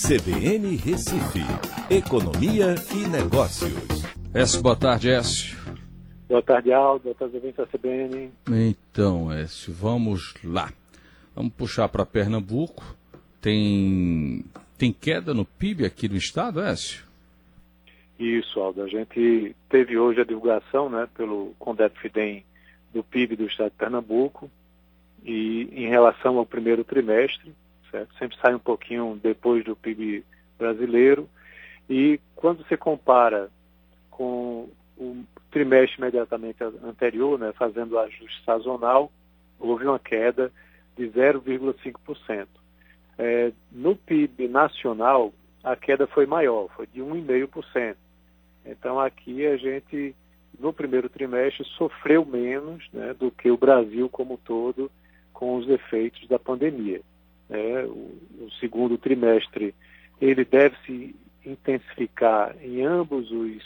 CBN Recife, Economia e Negócios. Écio, boa tarde, Écio. Boa tarde, Aldo. Boa tarde, ouvintes da CBN. Então, Écio, vamos lá. Vamos puxar para Pernambuco. Tem, tem queda no PIB aqui do estado, Écio? Isso, Aldo. A gente teve hoje a divulgação né, pelo Condep Fidem do PIB do estado de Pernambuco. E em relação ao primeiro trimestre, certo? sempre sai um pouquinho depois do PIB brasileiro. E quando você compara com o trimestre imediatamente anterior, né, fazendo o ajuste sazonal, houve uma queda de 0,5%. É, no PIB nacional, a queda foi maior, foi de 1,5%. Então aqui a gente, no primeiro trimestre, sofreu menos né, do que o Brasil como um todo com os efeitos da pandemia. É, o, o, segundo trimestre ele deve se intensificar em ambos os,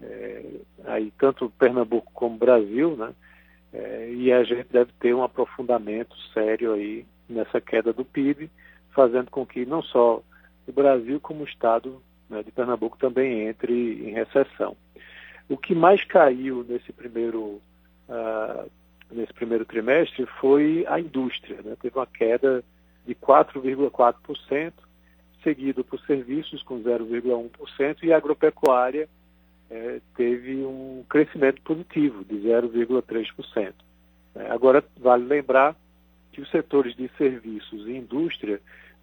é, aí tanto Pernambuco como Brasil, né? É, e a gente deve ter um aprofundamento sério aí nessa queda do PIB, fazendo com que não só o Brasil como o Estado né, de Pernambuco também entre em recessão. O que mais caiu nesse primeiro uh, nesse primeiro trimestre foi a indústria. Né? Teve uma queda de 4,4%, seguido por serviços com 0,1% e a agropecuária é, teve um crescimento positivo de 0,3%. É, agora, vale lembrar que os setores de serviços e indústria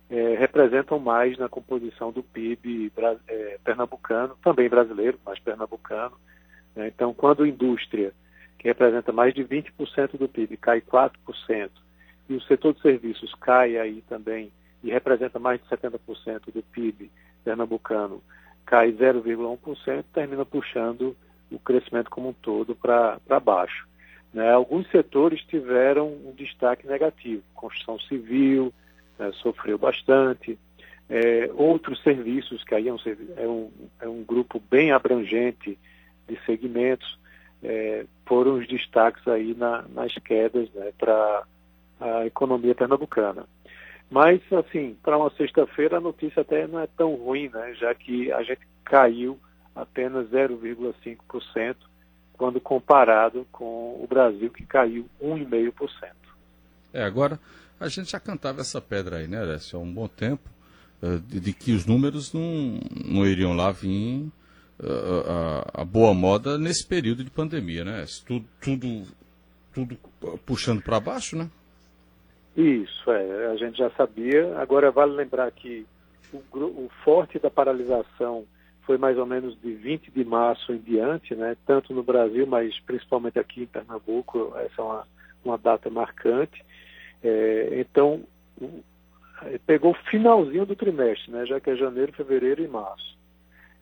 é, representam mais na composição do PIB pernambucano, também brasileiro, mas pernambucano. Né? Então, quando a indústria que representa mais de 20% do PIB, cai 4%, e o setor de serviços cai aí também e representa mais de 70% do PIB pernambucano, cai 0,1%, termina puxando o crescimento como um todo para baixo. Né? Alguns setores tiveram um destaque negativo, construção civil né, sofreu bastante, é, outros serviços, que aí é um, é, um, é um grupo bem abrangente de segmentos, é, foram os destaques aí na, nas quedas né, para a economia pernambucana. Mas, assim, para uma sexta-feira a notícia até não é tão ruim, né, já que a gente caiu apenas 0,5% quando comparado com o Brasil, que caiu 1,5%. É, agora, a gente já cantava essa pedra aí, né, Alessio, há um bom tempo, eh, de, que os números não, não iriam lá vir a, a, boa moda nesse período de pandemia, né? Tudo, tudo, tudo puxando para baixo, né? Isso, é. A gente já sabia. Agora vale lembrar que o, o forte da paralisação foi mais ou menos de 20 de março em diante, né? Tanto no Brasil, mas principalmente aqui em Pernambuco, essa é uma, uma data marcante. É, então, pegou o finalzinho do trimestre, né? Já que é janeiro, fevereiro e março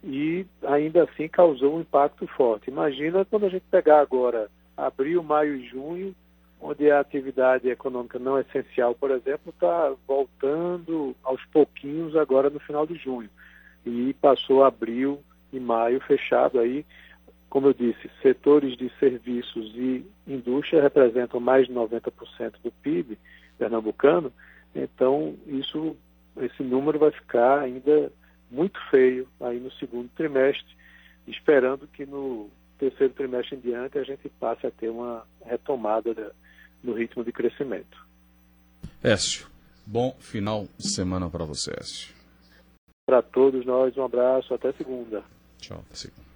e ainda assim causou um impacto forte. Imagina quando a gente pegar agora abril, maio e junho, onde a atividade econômica não essencial, por exemplo, está voltando aos pouquinhos agora no final de junho. E passou abril e maio fechado aí. Como eu disse, setores de serviços e indústria representam mais de 90% do PIB pernambucano, então isso, esse número vai ficar ainda muito feio aí no segundo trimestre, esperando que no terceiro trimestre em diante a gente passe a ter uma retomada no ritmo de crescimento. Écio, bom final de semana para você, Écio. Para todos nós, um abraço, até segunda. Tchau, até segunda.